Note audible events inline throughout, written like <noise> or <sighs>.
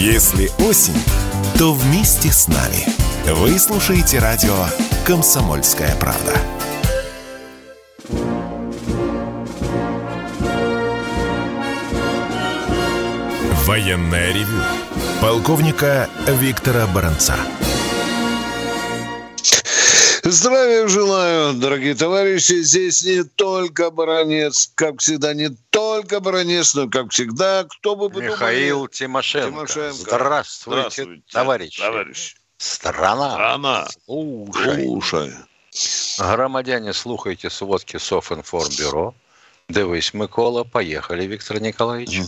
Если осень, то вместе с нами. Вы слушаете радио «Комсомольская правда». Военное ревю полковника Виктора Баранца. Здравия желаю, дорогие товарищи. Здесь не только Баранец, как всегда, не только Баранец, но, как всегда, кто бы подумали... Михаил Тимошенко. Тимошенко. Здравствуйте, Здравствуйте товарищи. товарищи. Страна. Страна. Слушай. Слушай. Громадяне, слухайте сводки Софинформбюро. Дивись, Микола. Поехали, Виктор Николаевич.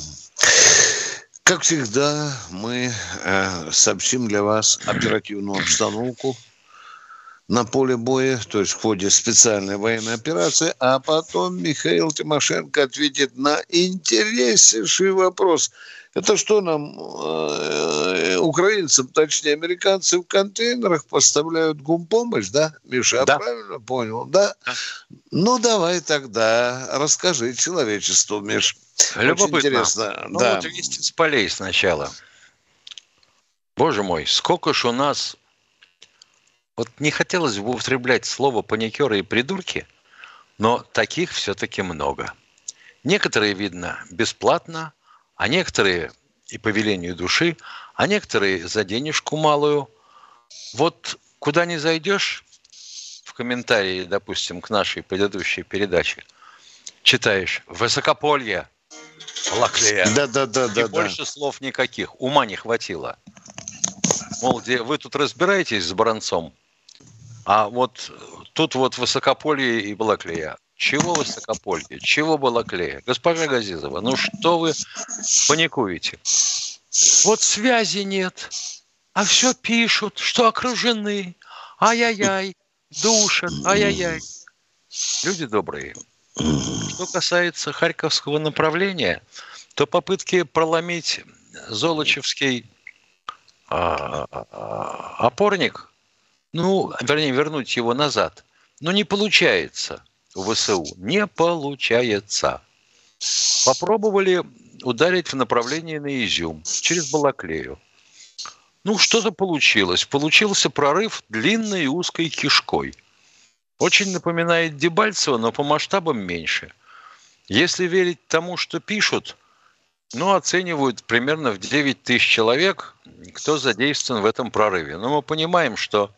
Как всегда, мы э, сообщим для вас оперативную обстановку на поле боя, то есть в ходе специальной военной операции, а потом Михаил Тимошенко ответит на интереснейший вопрос. Это что нам, э, украинцам, точнее американцы, в контейнерах поставляют гумпомощь, да, Миша? Я да. правильно понял, да? да? Ну, давай тогда расскажи человечеству, Миш. Любопытно. Очень интересно. Ну, да. вот вести с полей сначала. Боже мой, сколько ж у нас вот не хотелось бы употреблять слово паникеры и придурки, но таких все-таки много. Некоторые, видно, бесплатно, а некоторые и по велению души, а некоторые за денежку малую. Вот куда не зайдешь, в комментарии, допустим, к нашей предыдущей передаче, читаешь «Высокополье», «Лаклея». Да-да-да. И да, больше да. слов никаких. Ума не хватило. Мол, где вы тут разбираетесь с Баранцом, а вот тут вот высокополье и Балаклея. Чего высокополье? Чего Балаклея? Госпожа Газизова, ну что вы паникуете? Вот связи нет, а все пишут, что окружены. Ай-яй-яй, душат, ай-яй-яй. Люди добрые. Что касается Харьковского направления, то попытки проломить Золочевский опорник ну, вернее, вернуть его назад. Но не получается в ВСУ. Не получается. Попробовали ударить в направлении на Изюм через Балаклею. Ну, что-то получилось. Получился прорыв длинной и узкой кишкой. Очень напоминает Дебальцево, но по масштабам меньше. Если верить тому, что пишут, ну, оценивают примерно в 9 тысяч человек, кто задействован в этом прорыве. Но мы понимаем, что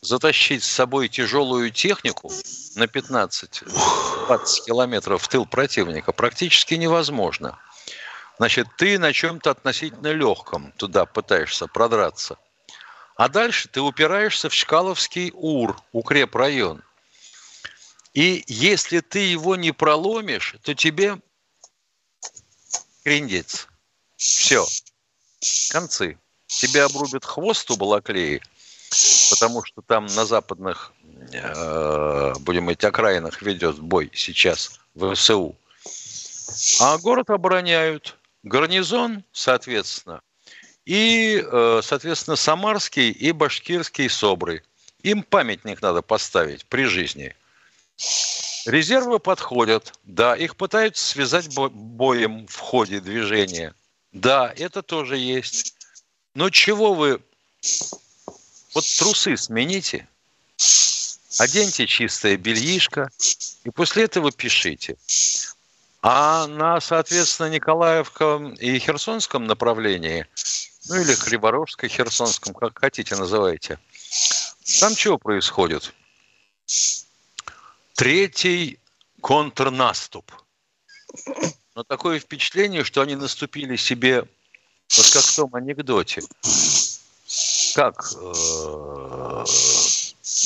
затащить с собой тяжелую технику на 15-20 километров в тыл противника практически невозможно. Значит, ты на чем-то относительно легком туда пытаешься продраться. А дальше ты упираешься в Чкаловский УР, укрепрайон. И если ты его не проломишь, то тебе крендец. Все. Концы. Тебе обрубят хвост у Балаклеи – потому что там на западных, э, будем говорить, окраинах ведет бой сейчас ВСУ. А город обороняют. Гарнизон, соответственно, и, э, соответственно, самарский и башкирский СОБРы. Им памятник надо поставить при жизни. Резервы подходят. Да, их пытаются связать боем в ходе движения. Да, это тоже есть. Но чего вы вот трусы смените, оденьте чистое бельишко, и после этого пишите. А на, соответственно, Николаевском и Херсонском направлении, ну или Хлеборовско-Херсонском, как хотите называйте, там чего происходит? Третий контрнаступ. Но такое впечатление, что они наступили себе, вот как в том анекдоте, как э,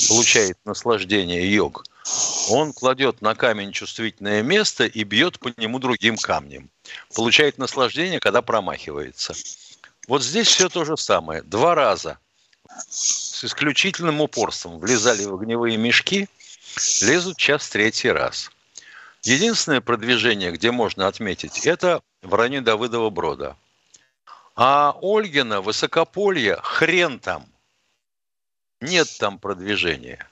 получает наслаждение йог? Он кладет на камень чувствительное место и бьет по нему другим камнем. Получает наслаждение, когда промахивается. Вот здесь все то же самое. Два раза с исключительным упорством влезали в огневые мешки, лезут сейчас третий раз. Единственное продвижение, где можно отметить, это в районе Давыдова Брода. А Ольгина, Высокополье, хрен там. Нет там продвижения.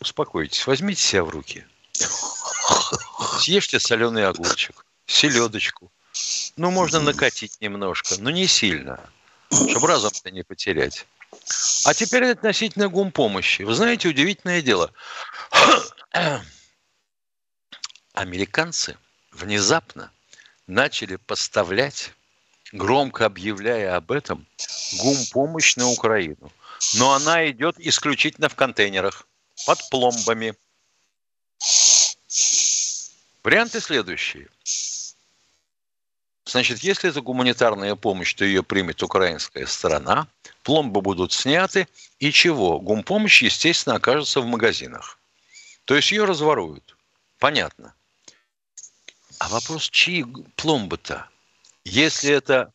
Успокойтесь, возьмите себя в руки. Съешьте соленый огурчик, селедочку, Ну, можно накатить немножко, но не сильно, чтобы разум-то не потерять. А теперь относительно гумпомощи. Вы знаете, удивительное дело. <clears throat> Американцы внезапно начали поставлять, громко объявляя об этом, гумпомощь на Украину. Но она идет исключительно в контейнерах, под пломбами. Варианты следующие. Значит, если это гуманитарная помощь, то ее примет украинская сторона, пломбы будут сняты, и чего? Гумпомощь, естественно, окажется в магазинах. То есть ее разворуют. Понятно. А вопрос, чьи пломбы-то? Если это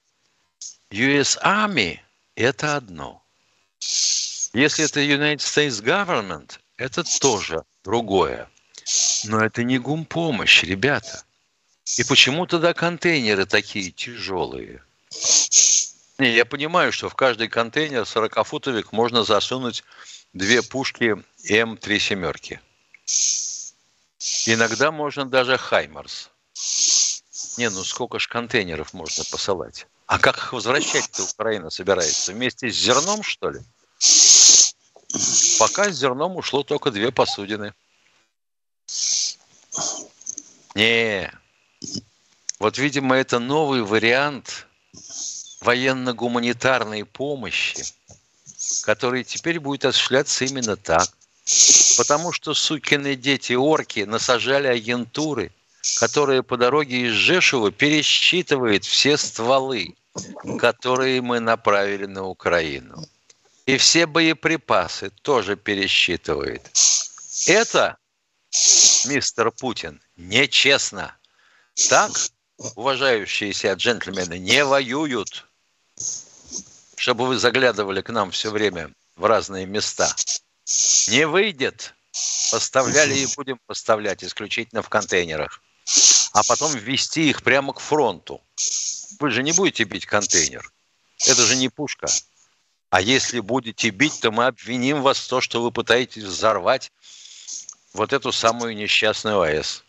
US Army, это одно. Если это United States Government, это тоже другое. Но это не гумпомощь, ребята. И почему тогда контейнеры такие тяжелые? Не, я понимаю, что в каждый контейнер 40-футовик можно засунуть две пушки М3 семерки. Иногда можно даже Хаймарс. Не, ну сколько ж контейнеров можно посылать? А как их возвращать-то Украина собирается? Вместе с зерном, что ли? Пока с зерном ушло только две посудины. Не, вот, видимо, это новый вариант военно-гуманитарной помощи, который теперь будет осуществляться именно так. Потому что сукины дети-орки насажали агентуры, которые по дороге из Жешева пересчитывают все стволы, которые мы направили на Украину. И все боеприпасы тоже пересчитывает. Это, мистер Путин, нечестно. Так уважающиеся джентльмены не воюют, чтобы вы заглядывали к нам все время в разные места. Не выйдет. Поставляли и будем поставлять исключительно в контейнерах. А потом ввести их прямо к фронту. Вы же не будете бить контейнер. Это же не пушка. А если будете бить, то мы обвиним вас в том, что вы пытаетесь взорвать вот эту самую несчастную АЭС.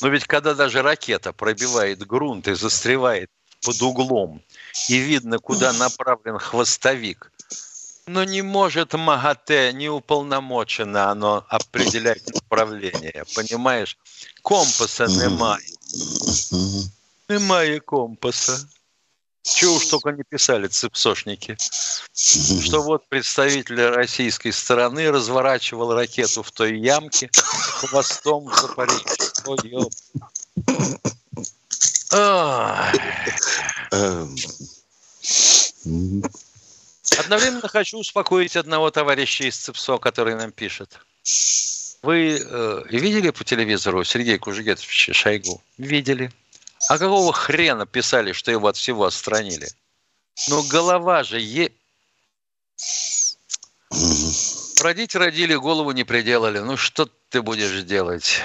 Но ведь когда даже ракета пробивает грунт и застревает под углом, и видно, куда направлен хвостовик, но не может МАГАТЭ, не уполномочено оно определять направление, понимаешь? Компаса немає. Немає компаса. Чего уж только не писали цепсошники, <laughs> что вот представитель российской стороны разворачивал ракету в той ямке хвостом в Запорожье. Одновременно хочу успокоить одного товарища из ЦИПСО, который нам пишет. Вы э, видели по телевизору Сергея Кужегетовича Шойгу? Видели. А какого хрена писали, что его от всего отстранили? Ну, голова же е... Родить родили, голову не приделали. Ну, что ты будешь делать?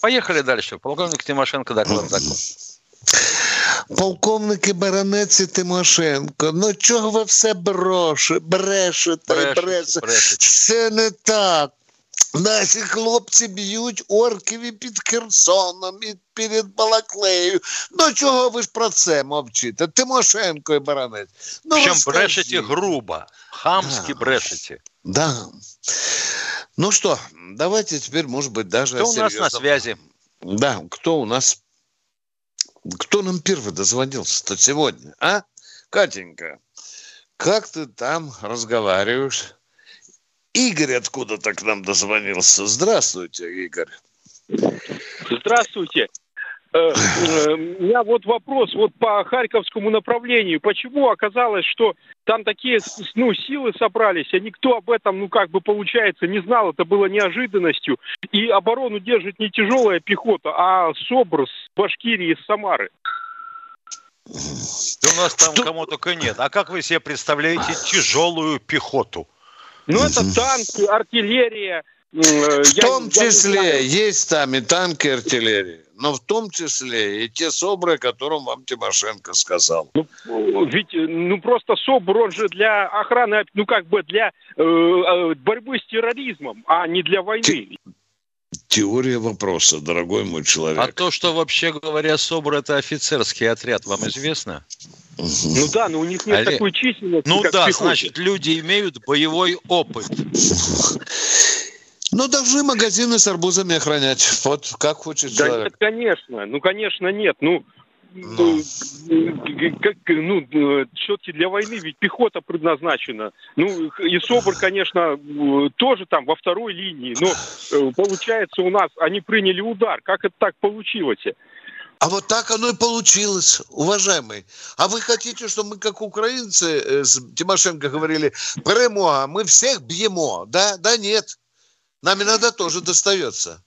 Поехали дальше. Полковник Тимошенко доклад закон. Полковники Баранець і Тимошенко, ну чого ви все броши, брешете, брешете, брешете? Це не так. Наші хлопці б'ють орків і під Херсоном, і перед Балаклеєю. Ну чого ви ж про це мовчите? Тимошенко і Баранець. Ну, Причем брешете грубо, хамски да. брешете. Да. Ну что, давайте теперь, может быть, даже... Кто у нас на связи? Да, кто у нас... Кто нам первый дозвонился-то сегодня, а? Катенька, как ты там разговариваешь? Игорь откуда-то к нам дозвонился. Здравствуйте, Игорь. Здравствуйте. Э, <sighs> э, у меня вот вопрос вот по Харьковскому направлению. Почему оказалось, что там такие ну, силы собрались, а никто об этом, ну как бы получается, не знал, это было неожиданностью. И оборону держит не тяжелая пехота, а СОБР с Башкирии, с Самары. у нас там Что? кому только нет. А как вы себе представляете тяжелую пехоту? Ну, это танки, артиллерия. Э, в том числе есть там и танки, и артиллерия. Но в том числе и те СОБРы, о котором вам Тимошенко сказал. Ну, ведь, ну, просто СОБР, он же для охраны, ну, как бы для э, э борьбы с терроризмом, а не для войны. Теория вопроса, дорогой мой человек. А то, что вообще говоря, СОБР это офицерский отряд, вам известно? Ну да, но у них нет Олег- такой численности, Ну как да, в пехоте. значит, люди имеют боевой опыт. Ну, должны магазины с арбузами охранять. Вот как хочет Да человек. нет, конечно. Ну, конечно, нет. Ну, Ну. э, как, ну, э, все-таки для войны ведь пехота предназначена. Ну, и СОБР, конечно, э, тоже там во второй линии. Но э, получается у нас, они приняли удар. Как это так получилось? А вот так оно и получилось, уважаемый. А вы хотите, чтобы мы, как украинцы, э, с Тимошенко говорили, перемога, мы всех бьемо, да? Да нет. Нам иногда тоже достается.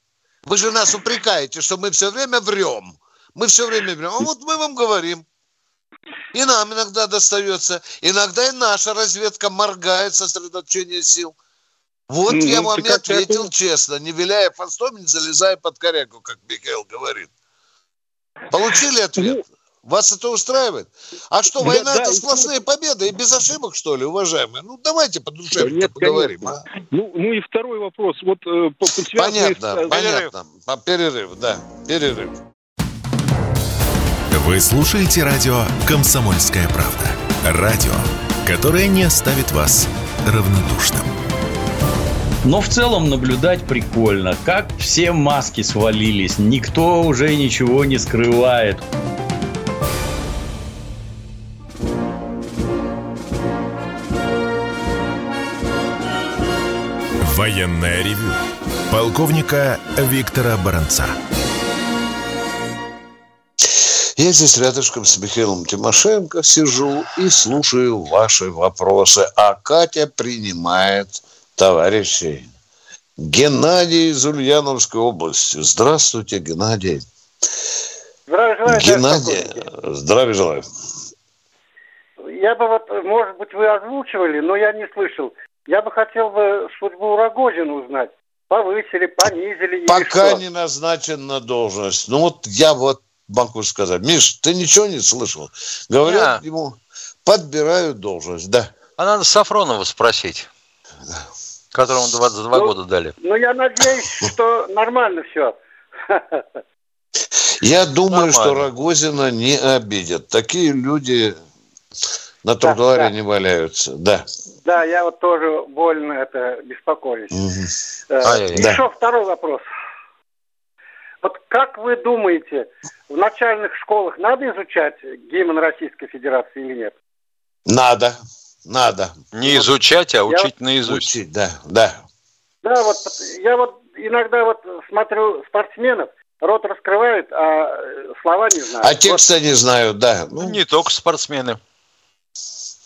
Вы же нас упрекаете, что мы все время врем. Мы все время врем. А вот мы вам говорим. И нам иногда достается. Иногда и наша разведка моргает сосредоточение сил. Вот Ну, я ну, вам и ответил это- честно, не виляя хвостом, не залезая под корягу, как Михаил говорит. Получили ответ? Вас это устраивает? А что, Да, война да, это и- сплошные победы и без ошибок, что ли, уважаемые? Ну, давайте по душе Нет, поговорим. конечно. а? Ну, ну и второй вопрос. Вот э, по- связанный Понятно, с, э, понятно. По- Перерыв, да, перерыв. Вы слушаете радио «Комсомольская правда». Радио, которое не оставит вас равнодушным. Но в целом наблюдать прикольно, как все маски свалились, никто уже ничего не скрывает. Военное ревю полковника Виктора Баранца. Я здесь рядышком с Михаилом Тимошенко сижу и слушаю ваши вопросы. А Катя принимает товарищей. Геннадий из Ульяновской области. Здравствуйте, Геннадий. Здравия желаю, Геннадий, здравия желаю. Я бы вот, может быть, вы озвучивали, но я не слышал. Я бы хотел бы судьбу Рогозина узнать. Повысили, понизили или Пока что? не назначен на должность. Ну вот я вот могу сказать. Миш, ты ничего не слышал? Говорят ему, подбирают должность. Да. А надо Сафронова спросить, которому 22 Ну, года дали. Ну, я надеюсь, что нормально все. Я думаю, Нормально. что Рогозина не обидят. Такие люди на тротуаре да. не валяются. Да. Да, я вот тоже больно это беспокоюсь. Э, Ай-яй-яй. Еще второй вопрос. Вот как вы думаете, в начальных школах надо изучать гимн Российской Федерации или нет? Надо. Надо. Не изучать, а я учить наизусть. Учить, да, да. Да, вот я вот иногда вот смотрю спортсменов, рот раскрывают, а э, слова не знают. А текста не знаю, да. Ну, не только спортсмены. Вот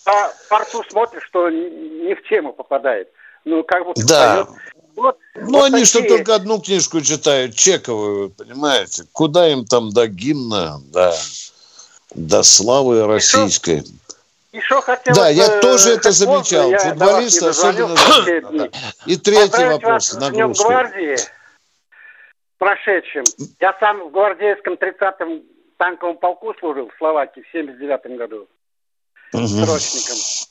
по порту смотришь, что не в тему попадает. Ну, как будто Да. поет. Вот, ну вот они что такие. только одну книжку читают, чековую, понимаете? Куда им там до гимна, да, до славы российской. Еще хотел Да, я э, тоже это можно, замечал. я Футболисты особенно да. И третий Поздравить вопрос, вас Днем гвардии прошедшим. Я сам в гвардейском 30-м танковом полку служил в Словакии в 79 году Мгм. срочником. <laughs>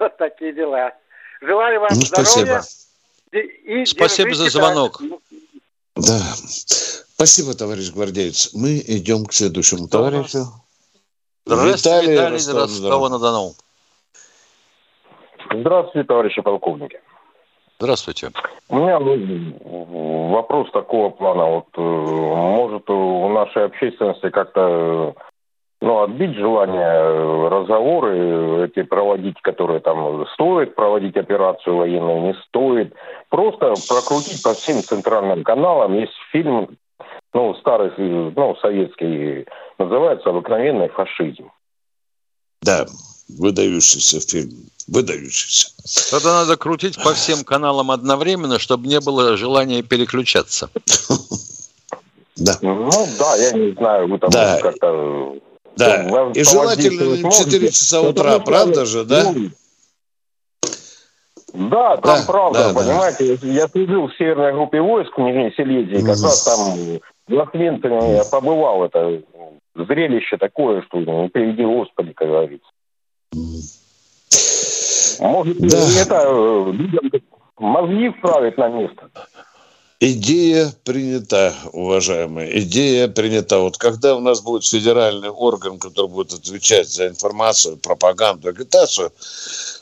Вот такие дела. Желаю вам Ну, здоровья. спасибо. И- и Спасибо за звонок. так. Да. Спасибо, товарищ гвардеец. Мы идем к следующему товарищу. Здравствуйте, Виталий, Ростов-на-Дону. Ростова-на-Дону. Здравствуйте, товарищи полковники. Здравствуйте. У меня ну, вопрос такого плана. Вот, э, может, у нашей общественности как-то э, ну, отбить желание э, разговоры э, эти проводить, которые там стоит проводить операцию военную, не стоит. Просто прокрутить по всем центральным каналам. Есть фильм, ну, старый, э, ну, советский, называется «Обыкновенный фашизм». Да, выдающийся фильм. Выдающийся. Тогда надо крутить по всем каналам одновременно, чтобы не было желания переключаться. <laughs> Да. Ну, да, я не знаю, вы там Да. как-то... Да. Ну, И желательно не в 4 часа утра, правда же, да? Ну, Да, там Да, правда, да, да. понимаете, я служил в северной группе войск в Нижней Силезии, как раз там в Освенциме я побывал, это зрелище такое, что не приведи Господи, как говорится. Может, Да. это э, людям мозги вправить на место. Идея принята, уважаемые. Идея принята. Вот когда у нас будет федеральный орган, который будет отвечать за информацию, пропаганду, агитацию,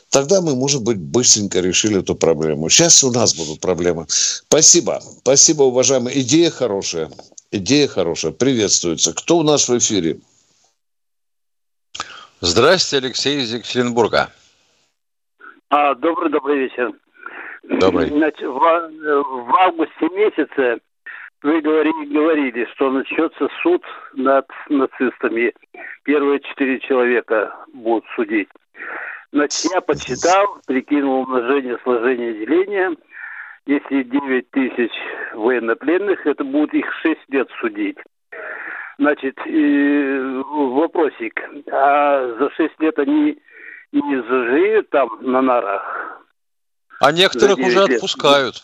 тогда мы, может быть, быстренько решили эту проблему. Сейчас у нас будут проблемы. Спасибо. Спасибо, уважаемые. Идея хорошая. Идея хорошая. Приветствуется. Кто у нас в эфире? Здравствуйте, Алексей из Екатеринбурга. А, добрый, добрый вечер. Добрый. Значит, в, в августе месяце вы говорили, говорили, что начнется суд над нацистами. Первые четыре человека будут судить. Значит, я подсчитал, прикинул умножение, сложение, деление. Если 9 тысяч военнопленных, это будет их 6 лет судить. Значит, вопросик. А за 6 лет они не заживут там на нарах? А некоторых уже отпускают.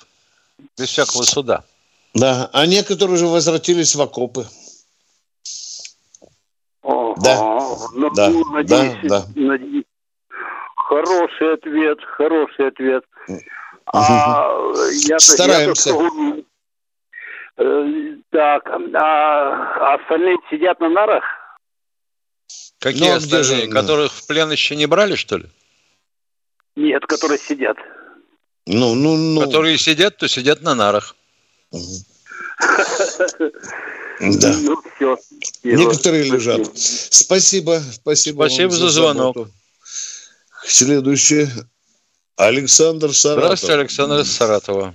Без всякого суда. Да, а некоторые уже возвратились в окопы. Ага. Да. Ну, Да, надеюсь, да, да. надеюсь. Хороший ответ, хороший ответ. А я Стараемся. Я, Э, так, а остальные сидят на нарах? Какие Ну, а остальные? же, ну? Которых в плен еще не брали, что ли? Нет, которые сидят. Ну, ну, ну. Которые сидят, то сидят на нарах. Да. Ну, все. Некоторые лежат. Спасибо, спасибо. Спасибо за звонок. заботу. Следующий. Александр Саратов. Здравствуйте, Александр Саратова.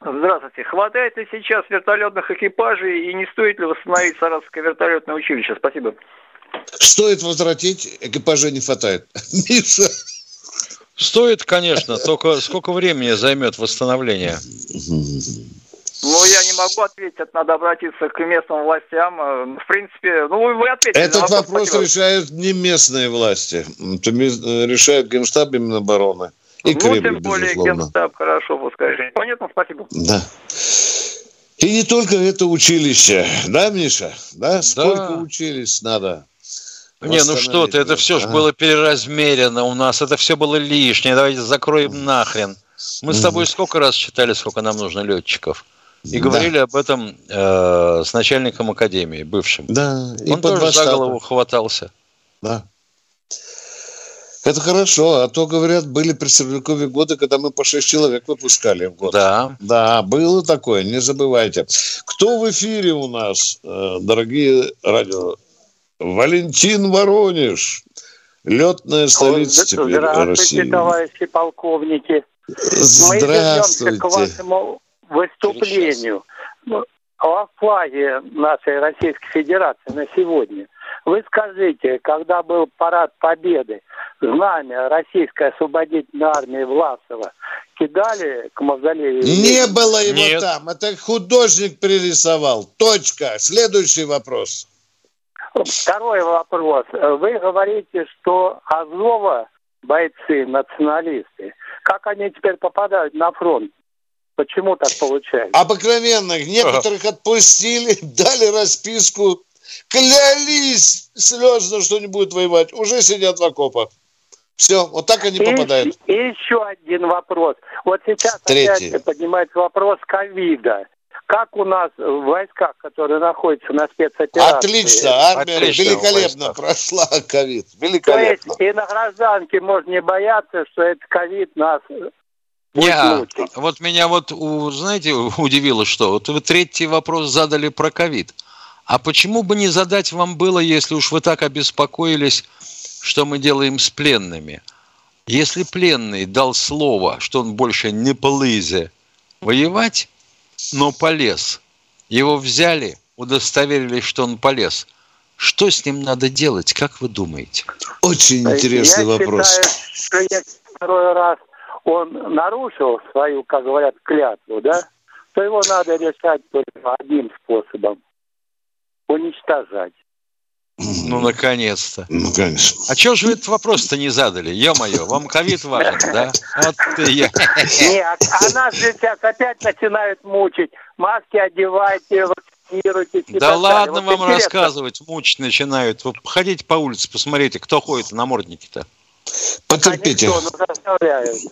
Здравствуйте. Хватает ли сейчас вертолетных экипажей и не стоит ли восстановить Саратовское вертолетное училище? Спасибо. Стоит возвратить, экипажа не хватает. <laughs> Миша. Стоит, конечно, только сколько времени займет восстановление? Ну, я не могу ответить, это надо обратиться к местным властям. В принципе, ну, вы ответили. на Этот вопрос спасибо. решают не местные власти. Это решает Генштаб Минобороны. И Ну, Кремль, тем более, безусловно. Генштаб, хорошо, пускай. решит. Понятно, спасибо. Да. И не только это училище. Да, Миша? Да? Сколько учились надо? Не, ну что ты, это все же Ага. было переразмерено у нас, это все было лишнее, давайте закроем нахрен. Мы с тобой сколько раз читали, сколько нам нужно летчиков. И Да. говорили об этом э, с начальником академии, бывшим. Да, и Он тоже за голову хватался. Да. Это хорошо, а то, говорят, были при Сердюкове годы, когда мы по шесть человек выпускали в год. Да. Да, было такое, не забывайте. Кто в эфире у нас, э, дорогие радио? Валентин Воронеж, летная столица теперь Здравствуйте, России. товарищи полковники. Мы вернемся Здравствуйте. к вашему выступлению. Ну, О флаге нашей Российской Федерации на сегодня. Вы скажите, когда был парад Победы, знамя Российской освободительной армии Власова кидали к мавзолею? Не было его Нет. там, это художник пририсовал. Точка. Следующий вопрос. Второй вопрос. Вы говорите, что Азова бойцы, националисты. Как они теперь попадают на фронт? Почему так получается? Обыкновенных. Некоторых отпустили, <laughs> дали расписку, клялись слезно, что не будут воевать. Уже сидят в окопах. Все, вот так они И- попадают. И, еще один вопрос. Вот сейчас Третий. опять поднимается вопрос ковида. Как у нас в войсках, которые находятся на спецоперации? Отлично, армия Отлично, великолепно прошла ковид. То есть Великолепно. и на гражданке можно не бояться, что этот ковид нас Не, вот меня вот, у- знаете, удивило, что вот вы третий вопрос задали про ковид. А почему бы не задать вам было, если уж вы так обеспокоились, что мы делаем с пленными? Если пленный дал слово, что он больше не полызе воевать, но полез, его взяли, удостоверились, что он полез, что с ним надо делать, как вы думаете? Очень интересный Я вопрос. считаю, что если второй раз он нарушил свою, как говорят, клятву, да, то его надо решать только одним способом – уничтожать. <clears throat> Ну, наконец-то. Ну, конечно. А чего же вы этот вопрос-то не задали? Ё-моё, вам ковид важен, да? Вот ты я. Нет, а нас же сейчас опять начинают мучить. Маски одевайте, вакцинируйтесь. Да ладно. Вот вам интересно, рассказывать, мучить начинают. Вы ходите по улице, посмотрите, кто ходит на морднике-то. Потерпите. Они что, ну.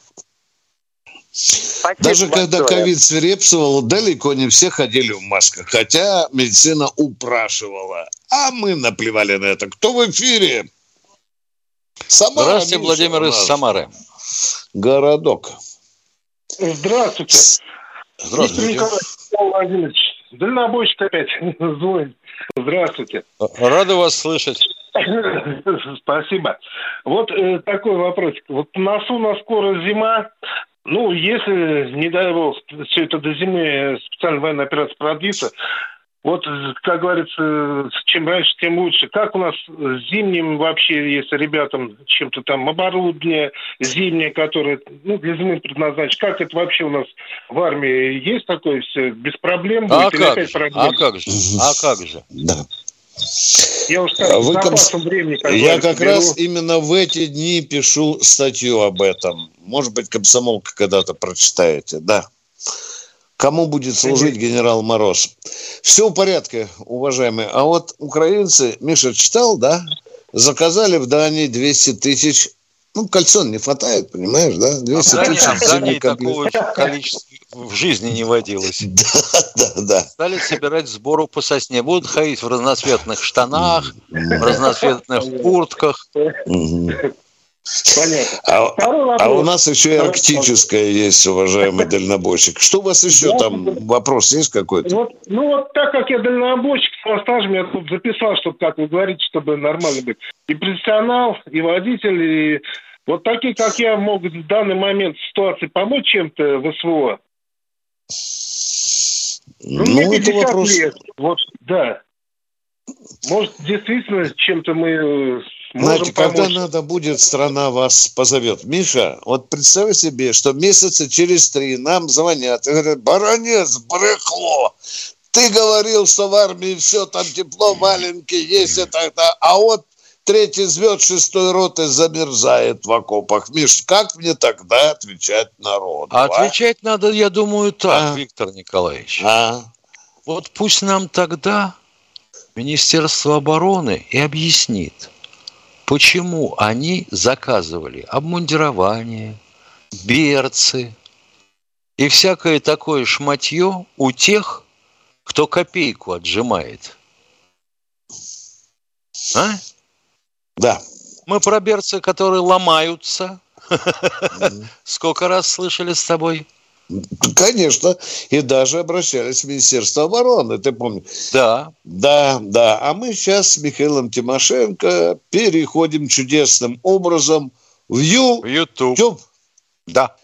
Спасибо Даже когда большое. ковид свирепствовал, далеко не все ходили в масках, хотя медицина упрашивала. А мы наплевали на это. Кто в эфире? Самара, Здравствуйте, Миша, Владимир из. Самары. Городок. Здравствуйте. Здравствуйте. Николаевич Владимирович. Дальнобойщик опять <laughs> звонит. Здравствуйте. Рады вас слышать. Спасибо. Вот э, такой вопросик. Вот на носу на скоро зима. Ну, если, не дай бог, все это до зимы специальная военная операция продлится, вот, как говорится, чем раньше, тем лучше. Как у нас с зимним вообще, если ребятам чем-то там оборудование зимнее, которое ну, для зимы предназначено, как это вообще у нас в армии есть такое все? Без проблем А будет или как же? А как же? А как же? Да. Я уж А так, с вы запасом времени, как Я как беру. раз именно в эти дни пишу статью об этом. Может быть, комсомолка когда-то прочитаете. Да. Кому будет служить генерал Мороз? Все в порядке, уважаемые. А вот украинцы, Миша читал, да? Заказали в Дании 200 тысяч. Ну, кольцо не хватает, понимаешь, да? 200 В Дании, тысяч в Дании зимний комплект. такого количества в жизни не водилось. <laughs> Да, да. Стали собирать сбору по сосне. Будут ходить в разноцветных штанах, в разноцветных куртках. Понятно. А, а у нас еще и арктическая есть, уважаемый дальнобойщик. Что у вас еще Да, там? Вопрос есть какой-то? Вот, ну вот так как я дальнобойщик со стажем, я тут записал, чтобы, как вы говорите, чтобы нормально быть. И профессионал, и водитель, и вот такие, как я, могут в данный момент ситуации помочь чем-то в СВО. Ну, Ну, это 50 вопрос. лет. Вот, да. Может, действительно, чем-то мы э, Знаете, можем когда помочь. надо будет, страна вас позовет. Миша, вот представь себе, что месяца через три нам звонят и говорят, баронец, брехло, ты говорил, что в армии все там тепло, маленький, есть и так далее. А вот третий звезд шестой роты замерзает в окопах. Миш, как мне тогда отвечать народу? А а? отвечать надо, я думаю, так, А. Виктор Николаевич. А? Вот пусть нам тогда Министерство обороны и объяснит, почему они заказывали обмундирование, берцы и всякое такое шматье у тех, кто копейку отжимает. А? Да. Мы про берцы, которые ломаются. <laughs> Сколько раз слышали с тобой? Конечно. И даже обращались в Министерство обороны, ты помнишь? Да. Да, да. А мы сейчас с Михаилом Тимошенко переходим чудесным образом в Ю... YouTube. Да.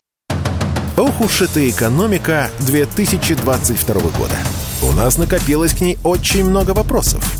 Ох уж эта экономика 2022 года. У нас накопилось к ней очень много вопросов.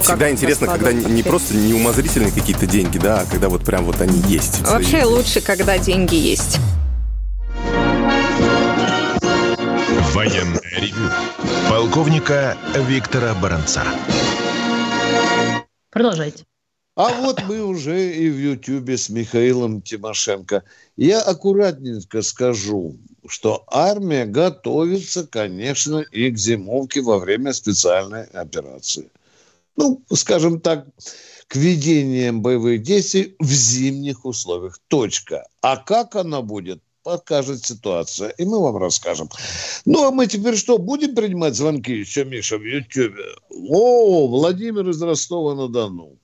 Всегда интересно, когда не не просто неумозрительные какие-то деньги, да, а когда вот прям вот они есть. Вообще лучше, когда деньги есть. Военное ревю полковника Виктора Баранца. Продолжайте. А вот мы уже и в Ютьюбе с Михаилом Тимошенко. Я аккуратненько скажу, что армия готовится, конечно, и к зимовке во время специальной операции. Ну, скажем так, к ведениям боевых действий в зимних условиях. Точка. А как она будет, покажет ситуация. И мы вам расскажем. Ну, а мы теперь что, будем принимать звонки еще, Миша, в Ютьюбе? О, Владимир из Ростова-на-Дону.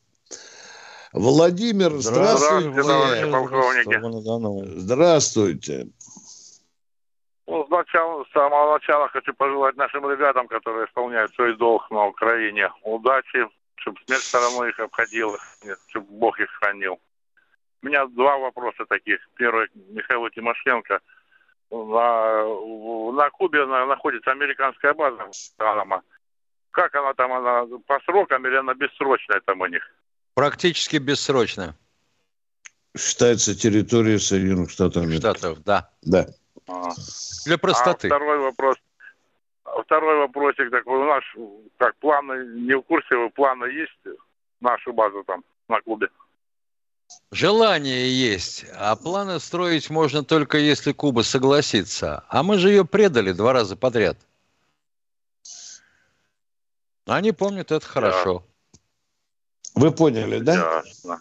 Владимир, здравствуйте. Здравствуйте, товарищи полковники. Здравствуйте. С, начала, с самого начала хочу пожелать нашим ребятам, которые исполняют свой долг на Украине, удачи, чтобы смерть стороной их обходила, чтобы Бог их хранил. У меня два вопроса таких. Первый, Михаилу Тимошенко. На, на Кубе на- находится американская база Панама. Как она там, она по срокам или она бессрочная там у них? Практически бессрочно. Считается территорией Соединенных Штатов Америки. Штатов, да. Да. А. Для простоты. А второй вопрос. а Второй вопросик такой. У нас как планы, не в курсе, вы планы есть нашу базу там на клубе? Желание есть, а планы строить можно только если Куба согласится. А мы же ее предали два раза подряд. Они помнят это хорошо. Вы поняли, да? Ясно.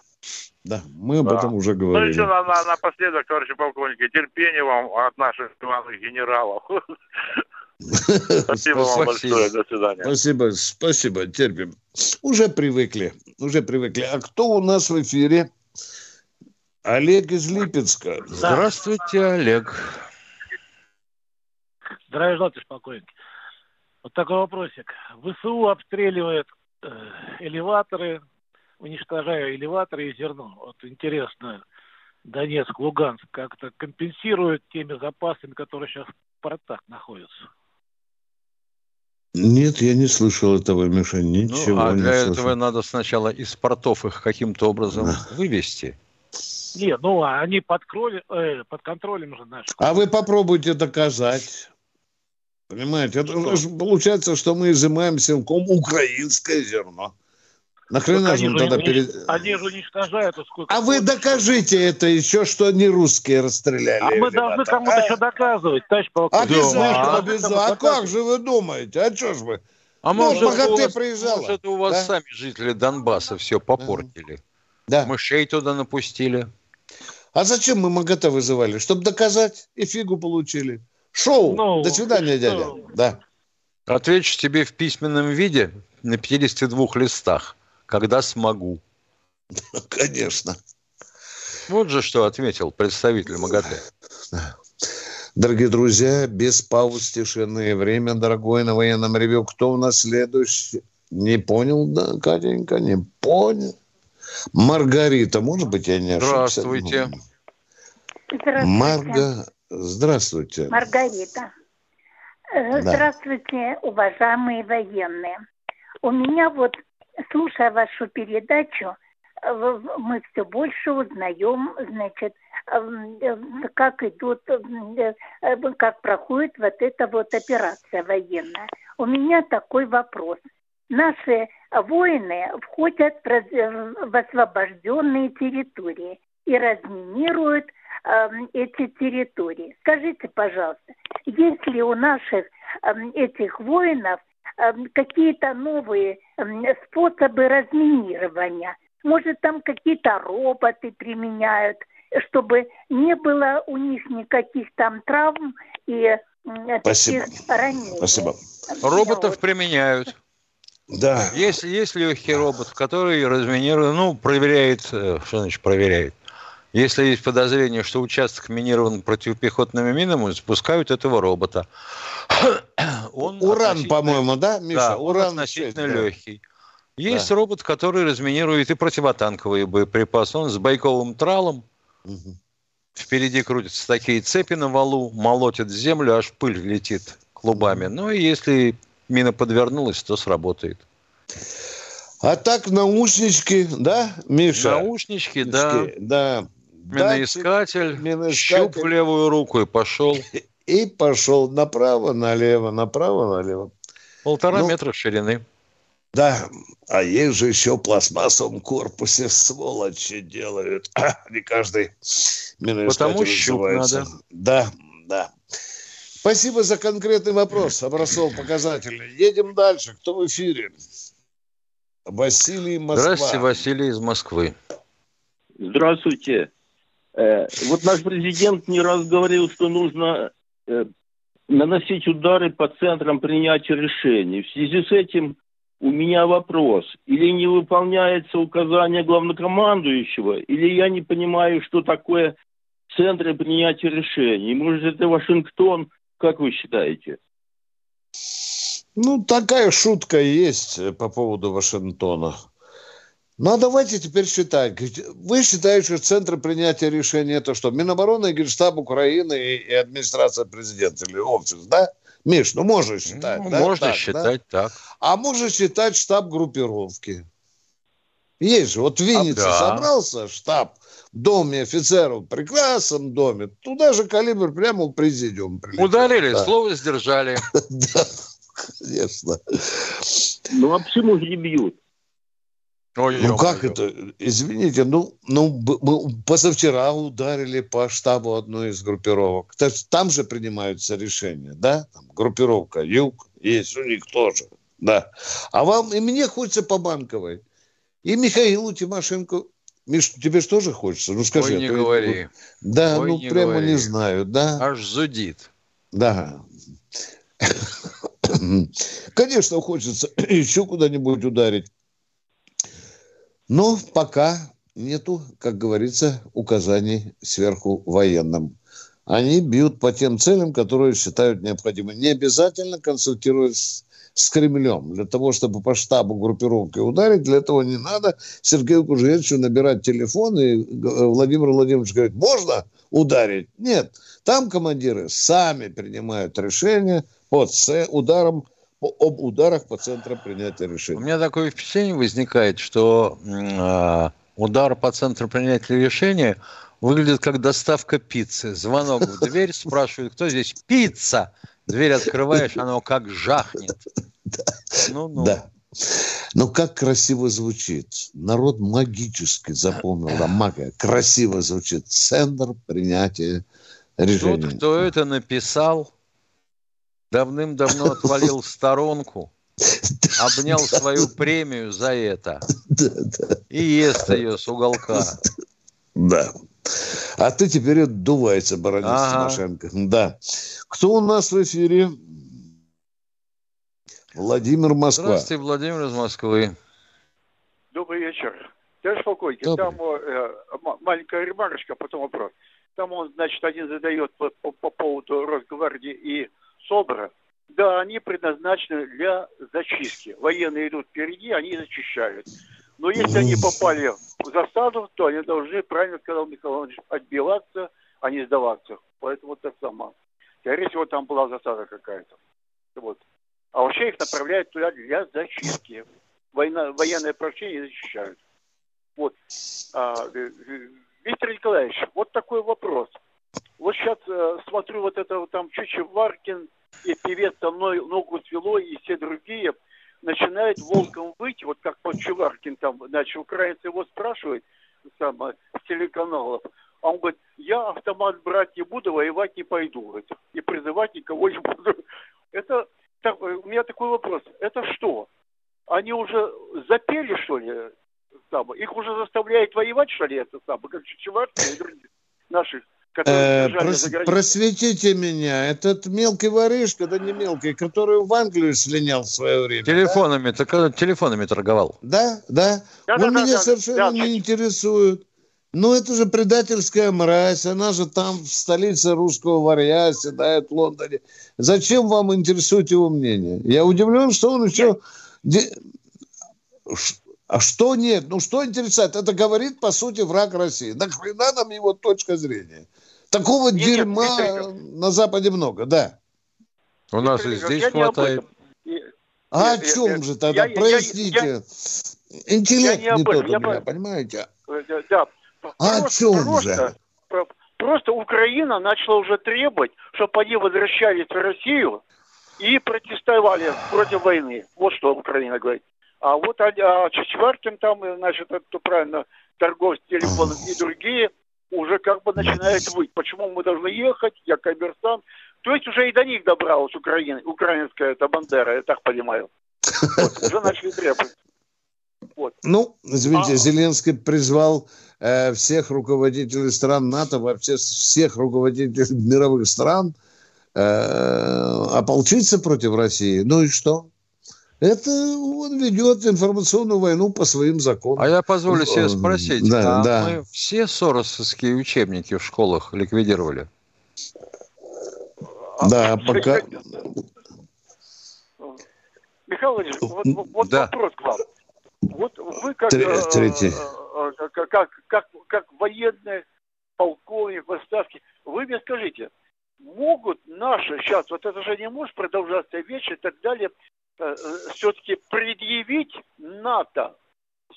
Да, мы об Да. этом уже Ну говорили. еще на, на- напоследок, товарищи полковники, терпения вам от наших главных генералов. <laughs> Спасибо вам большое. До свидания. Спасибо, спасибо, терпим. Уже привыкли, уже привыкли. А кто у нас в эфире? Олег из Липецка. Здравствуйте, Олег. Здравия желаю, полковник. Вот такой вопросик. ВСУ обстреливает э, элеваторы, уничтожая элеваторы и зерно. Вот интересно, Донецк, Луганск как-то компенсируют теми запасами, которые сейчас в портах находятся? Нет, я не слышал этого, Миша, Ну, ничего а не для слышал. этого надо сначала из портов их каким-то образом вывести. Нет, ну а они под, кроли- э, под контролем же наших. А вы попробуйте доказать. Понимаете, это же получается, что мы изымаем силком украинское зерно. Нахрена Так же они, же тогда унич- перед... они же уничтожают. сколько А вы докажите это еще, что не русские расстреляли. А мы должны кому-то А? что доказывать, товарищ полковник. Обязательно, Да. обязательно. А как же вы думаете? А что ж вы? А Ну, может, у МАГАТЭ вас, приезжала. может, у вас Да? сами жители Донбасса все попортили. Да. Мышей туда напустили. А зачем мы МАГАТЭ вызывали? Чтобы доказать и фигу получили. Шоу. Ну, До свидания, что? дядя. Да. Отвечу тебе в письменном виде на 52 листах, когда смогу. <laughs> Конечно. Вот же что ответил представитель МАГАТЭ. Дорогие друзья, без пауз, тишины и время, дорогой, на военном ревю. Кто у нас следующий? Не понял, да, Катенька, не понял. Маргарита, может быть, я не ошибся? Здравствуйте. Здравствуйте. Марга, здравствуйте. Маргарита. Э, Да. Здравствуйте, уважаемые военные. У меня вот, слушая вашу передачу, э, мы все больше узнаем, значит, эм, э, как идут, э, э, как проходит вот эта вот операция военная. У меня такой вопрос. Наши воины входят в освобожденные территории и разминируют эм, эти территории. Скажите, пожалуйста, есть ли у наших эм, этих воинов эм, какие-то новые эм, способы разминирования? Может, там какие-то роботы применяют, чтобы не было у них никаких там травм и Спасибо. ранений? Спасибо. Роботов применяют. Да. Есть, есть легкий робот, который разминирует, ну, проверяет, э, что значит проверяет. Если есть подозрение, что участок минирован противопехотными минами, запускают этого робота. <coughs> Он Уран, по-моему, да, Миша? Да, он Уран относительно да. легкий. Есть робот, который разминирует и противотанковые боеприпасы. Он с байковым тралом. Впереди крутятся такие цепи на валу, молотит землю, аж пыль летит клубами. Ну и если мина подвернулась, то сработает. А так наушнички, да, Миша? Наушнички, да. Да. Миноискатель, миноискатель. щуп в левую руку и пошел. И пошел направо, налево, направо, налево. Полтора Ну, метра ширины. Да, а есть же еще в пластмассовом корпусе сволочи делают. <clears throat> Не каждый миноискатель Потому щуп называется. надо. Да, да. Спасибо за конкретный вопрос. Образцов показательный. Едем дальше. Кто в эфире? Василий Москва. Здравствуйте, Василий из Москвы. Здравствуйте. Э, вот наш президент не раз говорил, что нужно э, наносить удары по центрам принятия решений. В связи с этим у меня вопрос. Или не выполняется указание главнокомандующего, или я не понимаю, что такое центры принятия решений. Может, это Вашингтон? Как вы считаете? Ну, такая шутка есть э, по поводу Вашингтона. Ну, а давайте теперь считать. Вы считаете, что центр принятия решений это что? Минобороны, Генштаб Украины и, администрация президента или офис, да? Миш, ну можно считать, Ну, да? можно Так, считать так. да? А можно считать штаб группировки. Есть же, вот в Виннице А, да. собрался штаб в доме офицеров, в прекрасном доме. Туда же калибр прямо в президиум прилетел. Удалили, Да. слово сдержали. <laughs> Да, конечно. Ну а почему же не бьют? Ой, Ну как это? Извините, ну, ну мы позавчера ударили по штабу одной из группировок. Там же принимаются решения, да? Там группировка Юг есть у них тоже, да. А вам и мне хочется по банковой. И Михаилу Тимошенко. Миш, тебе же тоже хочется? Ну скажи. Ой, а не говори. Да, Ой, ну не прямо говори. не знаю, да. Аж зудит. Да. Конечно, хочется <coughs> еще куда-нибудь ударить. Но пока нету, как говорится, указаний сверху военным. Они бьют по тем целям, которые считают необходимыми. Не обязательно консультируясь с, с Кремлем. Для того, чтобы по штабу группировки ударить, для этого не надо Сергею Кужевичу набирать телефон, и э, Владимир Владимирович говорит, можно ударить? Нет. Там командиры сами принимают решение по ц- ударам, по- об ударах по центрам принятия У решений. меня такое впечатление возникает, что а, удар по центру принятия решения выглядит как доставка пиццы. Звонок в дверь, <laughs> спрашивают, кто здесь? Пицца! Дверь открываешь, оно как жахнет. Ну-ну. Да. Но как красиво звучит. Народ магически запомнил, да, магия. Красиво звучит. Центр принятия Тот, решений. кто это написал, давным-давно отвалил в сторонку, <laughs> обнял свою премию за это и ест ее с уголка. Да. А ты теперь отдувается, баронец Ага. Тимошенко. Да. Кто у нас в эфире? Владимир Москва. Здравствуйте, Владимир из Москвы. Добрый вечер. Товарищ полковник, Добрый. там э, маленькая ремарочка, потом вопрос. Там он, значит, один задает по, по- по поводу Росгвардии и СОБРа. Да, они предназначены для зачистки. Военные идут впереди, они зачищают. Но если они попали в засаду, то они должны, правильно сказал Михаил Иванович, отбиваться, а не сдаваться. Поэтому так само. Скорее всего, там была засада какая-то. Вот. А вообще их направляют туда для зачистки. Война, военное поручение защищают. Вот. А, э, э, Виктор Николаевич, вот такой вопрос. Вот сейчас э, смотрю вот это вот там Чучеваркин и певец со мной ногу свело и все другие начинают волком выйти, вот как под Чуваркин там, значит, украинцы его спрашивают там, э, с телеканалов, а он говорит, я автомат брать не буду, воевать не пойду, говорит, и призывать никого не буду. Это, так, э, у меня такой вопрос, это что? Они уже запели, что ли, самое? Их уже заставляют воевать, что ли, это самое, как Чуваркин и другие которые Э, прос- просветите меня. Этот мелкий воришка, да не мелкий, который в Англию слинял в свое время. Телефонами, так, э, телефонами торговал. Да, да. Да, Он да, да, меня да, совершенно да, не интересует. Ну, это же предательская мразь. Она же там в столице русского варья седает в Лондоне. Зачем вам интересует его мнение? Я удивлен, что он еще... де- А что нет? Ну, что интересует? Это говорит, по сути, враг России. Нахрена нам его точка зрения? Такого Нет, нет, дерьма Виктор на Западе много, да. У нас и здесь я хватает. А Нет, о нет, чем нет. же тогда? Я- я- Проясните. я- Интеллект я не не об этом, тот у я меня, понимаете? Э, да, да. А о Просто- чем просто, же? про- Просто Украина начала уже требовать, чтобы они возвращались в Россию и протестовали против войны. Вот что Украина говорит. А вот а, а Чичваркин там, значит, это правильно, торговцы телефоном и другие уже как бы начинают выть. Почему мы должны ехать, я коммерсант. То есть уже и до них добралась Украина, украинская эта бандера, я так понимаю. Вот, уже начали требовать. Вот. Ну, извините, А- Зеленский призвал э, всех руководителей стран НАТО, вообще всех руководителей мировых стран э, ополчиться против России. Ну и что? Это он ведет информационную войну по своим законам. А я позволю себе спросить, Да, а да. мы все соросовские учебники в школах ликвидировали? Да, пока... Михаил Владимирович, вот, вот- Да. вопрос к вам. Вот вы как, э, третий. э, э, как, как, как, как военный полковник в отставке, вы мне скажите, могут наши сейчас, вот это же не может продолжаться вечно и так далее, все-таки предъявить НАТО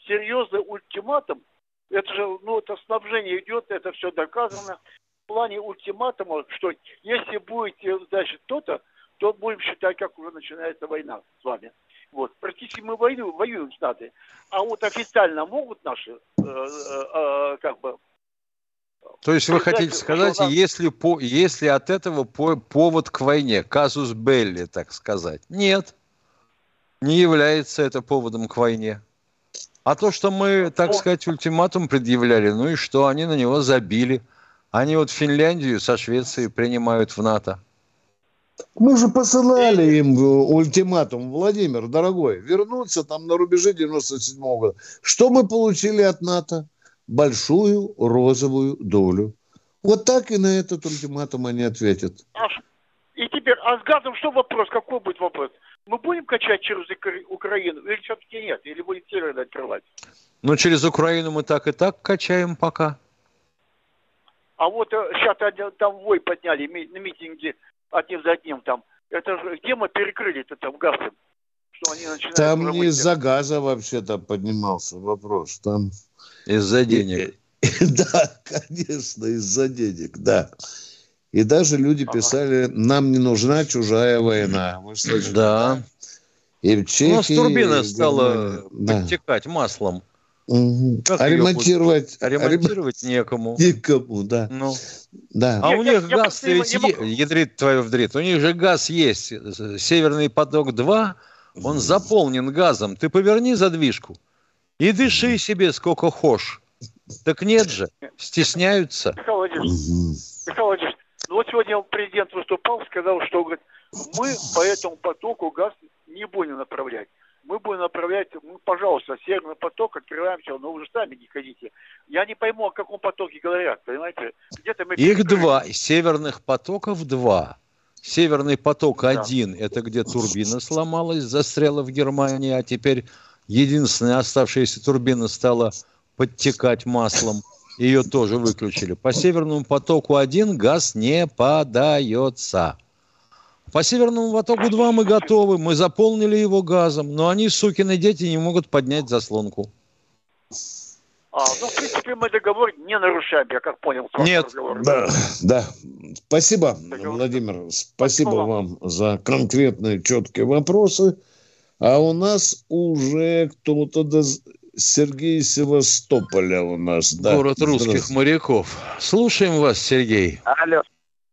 серьезный ультиматум. Это же, ну, это снабжение идет, это все доказано. В плане ультиматума, что если будете, значит, то-то, то будем считать, как уже начинается война с вами. Вот. Практически мы войну, воюем с НАТО. А вот официально могут наши, э, э, э, как бы, То есть вы хотите сказать, нам- если, по, если от этого по- повод к войне, казус белли, так сказать? Нет, не является это поводом к войне. А то, что мы, так сказать, ультиматум предъявляли, ну и что, они на него забили. Они вот Финляндию со Швецией принимают в НАТО. Мы же посылали им э, ультиматум, Владимир, дорогой, вернуться там на рубежи 97 года. Что мы получили от НАТО? Большую розовую долю. Вот так и на этот ультиматум они ответят. И теперь, а с газом что вопрос? Какой будет вопрос? Мы будем качать через Укра- Украину или все-таки нет? Или будет северно открывать? Ну, через Украину мы так и так качаем пока. А вот сейчас там вой подняли на митинге одним за одним там. Это же где мы перекрыли-то там газом? Что они начинают Там не из-за газа вообще-то поднимался вопрос. Там... Из-за денег. <laughs> Да, конечно, из-за денег, да. И даже люди писали, нам не нужна чужая война. Слышали? Да. И в Чехии, У нас турбина и стала. Да. подтекать маслом. Как А ремонтировать? а ремонтировать некому. Никому, да. Ну. Да. А у я- них я газ просто не ведь могу- е- ядрит твою вдрит. У них же газ есть. Северный поток-2, он заполнен газом. Ты поверни задвижку и дыши себе сколько хочешь. Так нет же, стесняются. Михаил Владимирович, Михаил Владимирович, ну вот сегодня президент выступал, сказал, что говорит, мы по этому потоку газ не будем направлять. Мы будем направлять, ну, пожалуйста, северный поток, открываемся, но вы же сами не ходите. Я не пойму, о каком потоке говорят, понимаете? Где-то мы Их перекрыли. два, северных потоков два. Северный поток один – это где турбина сломалась, застряла в Германии, а теперь единственная оставшаяся турбина стала подтекать маслом. Ее тоже выключили. По Северному потоку один газ не подается. По Северному потоку 2 мы готовы, мы заполнили его газом, но они, сукины дети, не могут поднять заслонку. А, ну, в принципе, мы договор не нарушаем, я как понял. Нет. Да, да. Спасибо, Владимир. Спасибо вам за конкретные, четкие вопросы. А у нас уже кто-то доз- Сергей Севастополя у нас. Да. Город русских моряков. Слушаем вас, Сергей. Алло.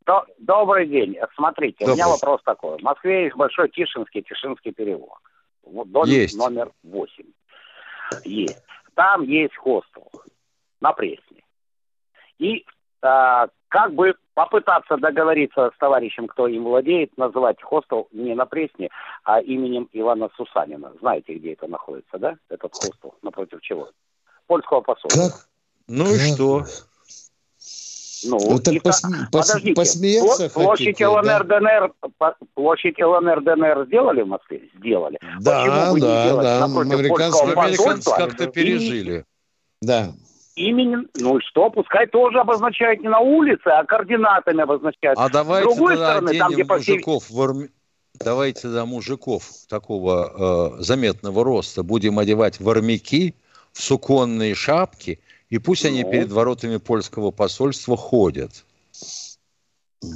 До- Добрый день. Смотрите, у меня Добрый. вопрос такой. В Москве есть большой Тишинский, Тишинский переулок. Дом Есть. номер 8. Есть. Там есть хостел на Пресне. И как бы попытаться договориться с товарищем, кто им владеет, называть хостел не на Пресне, а именем Ивана Сусанина. Знаете, где это находится, да? Этот хостел. Напротив чего? Польского посольства. Ну и что? Ну, Ну, так и та- пос- подождите, посмеяться площадь хотите, ЛНР, ДНР, по- площадь ЛНР, ДНР сделали в Москве? Сделали. Да, да, да. Американцы, Американцы как-то и- пережили. Да. Именем, ну и что, пускай тоже обозначают не на улице, а координатами обозначают. А давайте С другой тогда стороны, там, где оденем по всей... мужиков в арми- Давайте тогда мужиков такого э, заметного роста будем одевать в армяки, в суконные шапки, и пусть они Ну. перед воротами польского посольства ходят.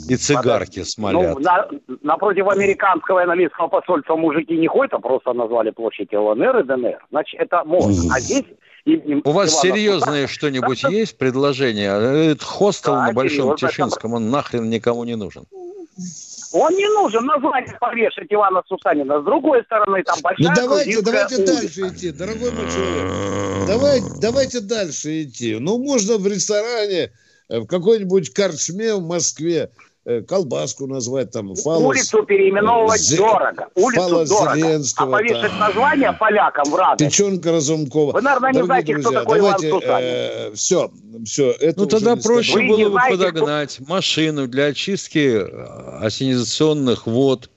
И цигарки смолят. Ну, на- напротив американского и английского посольства мужики не ходят, а просто назвали площадь ЛНР и ДНР. Значит, это можно. А здесь... именем У вас Ивана серьезное что-нибудь <laughs> есть предложение? Этот хостел Да, на Большом серьезно, Тишинском, он нахрен никому не нужен. Он не нужен название повешать Ивана Сусанина. С другой стороны, там большая Ну давайте, давайте улица. дальше идти, дорогой мой человек. Давай, давайте дальше идти. Ну, можно в ресторане, э, в какой-нибудь корчме в Москве колбаску назвать там. фалос- Улицу переименовывать Зе- дорого. Улицу фалос дорого. А повешать там. название полякам в радость. Печенка Разумкова. Вы, наверное, не Дорогие знаете, кто друзья, такой Иван давайте, Сусанин. все, все. Это Ну тогда проще было бы знаете, кто- подогнать машину для очистки э, осенизационных вод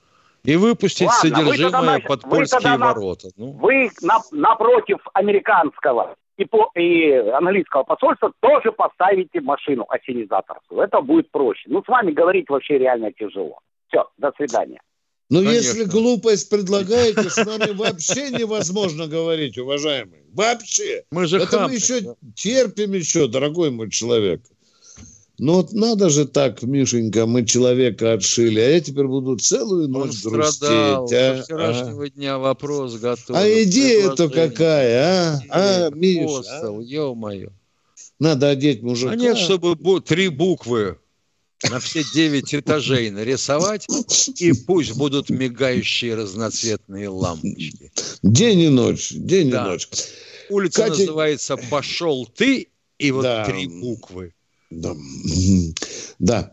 и выпустить Ладно, вы тогда содержимое под вы польские тогда на- ворота. Ну, Вы на- напротив американского и, по- и английского посольства тоже поставите машину осенизаторскую. Это будет проще. Ну, с вами говорить вообще реально тяжело. Все, до свидания. Но Конечно. если глупость предлагаете, с нами вообще невозможно говорить, уважаемые. Вообще. Мы же Это мы еще терпим еще, дорогой мой человек. Ну вот надо же так, Мишенька, мы человека отшили, а я теперь буду целую Он ночь страдал. грустить. а? До вчерашнего дня вопрос готов. А, а идея-то какая, а? А, Миш, Апостол, ё-моё. надо одеть мужика. А нет, чтобы три буквы на все девять этажей нарисовать, и пусть будут мигающие разноцветные лампочки. День и ночь, день Да. и ночь. Улица Катя- называется «Пошел ты», и вот Да. три буквы. Да. да.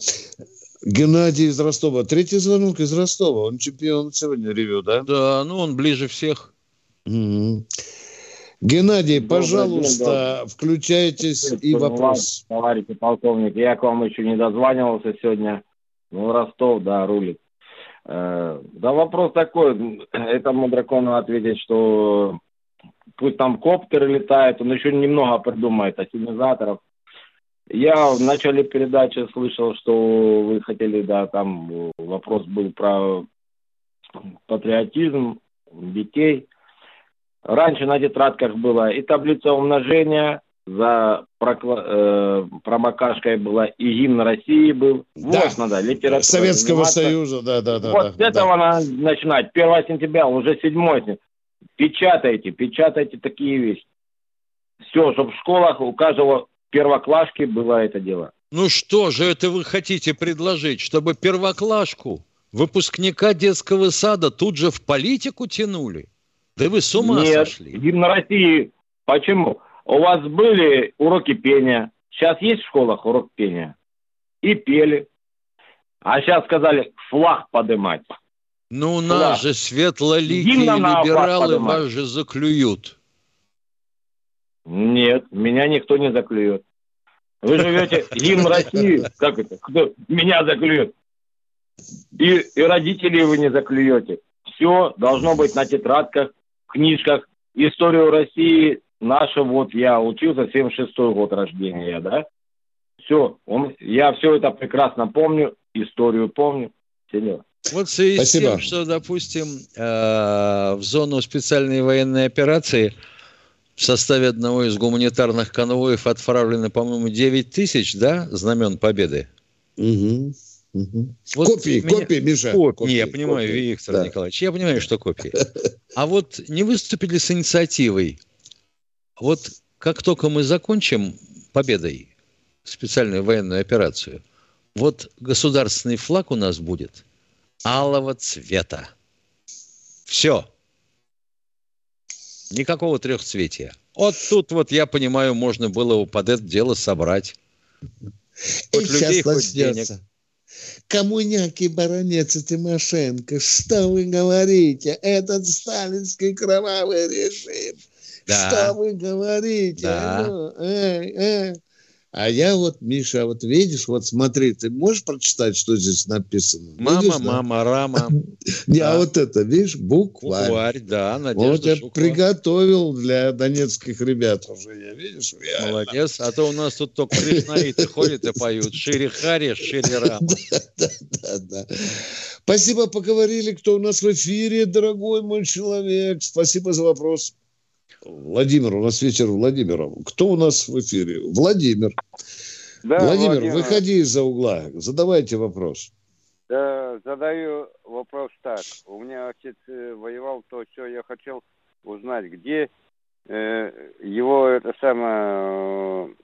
Геннадий из Ростова. Третий звонок из Ростова. Он чемпион сегодня ревю, да? Да, ну он ближе всех. Мгм. Геннадий, Добрый пожалуйста, день, включайтесь и Приветствую вопрос. вас, Товарищи полковник, я к вам еще не дозванивался сегодня. Ну, Ростов, да, рулит. Э, Да вопрос такой, этому дракону ответить, что пусть там коптеры летают, он еще немного придумает ассенизаторов. Я в начале передачи слышал, что вы хотели, да, там вопрос был про патриотизм детей. Раньше на тетрадках было и таблица умножения, за прокла- э, промокашкой была и гимн России был. Да. Вот надо, литература Советского заниматься. Союза, да, да, да. вот с да, этого да. надо начинать. 1 сентября, уже 7 Печатайте, печатайте такие вещи. Все, чтобы в школах у каждого первоклашки было это дело. Ну что же это вы хотите предложить, чтобы первоклашку, выпускника детского сада тут же в политику тянули? Да вы с ума Нет, сошли. гимн России. Почему? У вас были уроки пения. Сейчас есть в школах урок пения? И пели. А сейчас сказали флаг подымать. Ну у Да. нас же светлоликие Гимна либералы вас же заклюют. Нет, меня никто не заклюет. Вы живете <laughs> гимн России, как это? Кто меня заклюет? И, и родителей вы не заклюете. Все должно быть на тетрадках, книжках. Историю России наша, вот я учился, 76 год рождения, да? Все, я все это прекрасно помню, историю помню, все дела. Вот в связи с Спасибо. тем, что, допустим, э, в зону специальной военной операции в составе одного из гуманитарных конвоев отправлено, по-моему, 9 тысяч, да, знамен Победы? Мгм, мгм. Вот копии, меня- копии, Миша. Копии, копии, я понимаю, копии. Виктор Да. Николаевич, я понимаю, что копии. <laughs> А вот не выступили с инициативой? Вот как только мы закончим победой специальную военную операцию, вот государственный флаг у нас будет алого цвета. Все. Никакого трехцветия. Вот тут вот, я понимаю, можно было бы под это дело собрать. И Хоть людей, сейчас хоть денег. Коммуняки, баронец и Тимошенко, что вы говорите? Этот сталинский кровавый режим. Да. Что вы говорите? Да. Ну, эй, эй. А я вот, Миша, вот видишь, вот смотри, ты можешь прочитать, что здесь написано? Мама, Видишь, да? мама, рама. <laughs> Не, а Да. вот это, видишь, букварь. Букварь, да, Вот Надежда я Жукова. приготовил для донецких ребят уже, я видишь. Молодец. А то у нас тут только кришнаиты <laughs> ходят и поют. Шире хари, шире рама. <laughs> Да, да. Спасибо, поговорили. Кто у нас в эфире, дорогой мой человек? Спасибо за вопрос. Владимир, у нас вечер Владимира. Кто у нас в эфире? Владимир. Да, Владимир, Владимир. выходи из-за угла. Задавайте вопрос. Да, задаю вопрос так. У меня отец э, воевал, то все, я хотел узнать, где э, его это самое,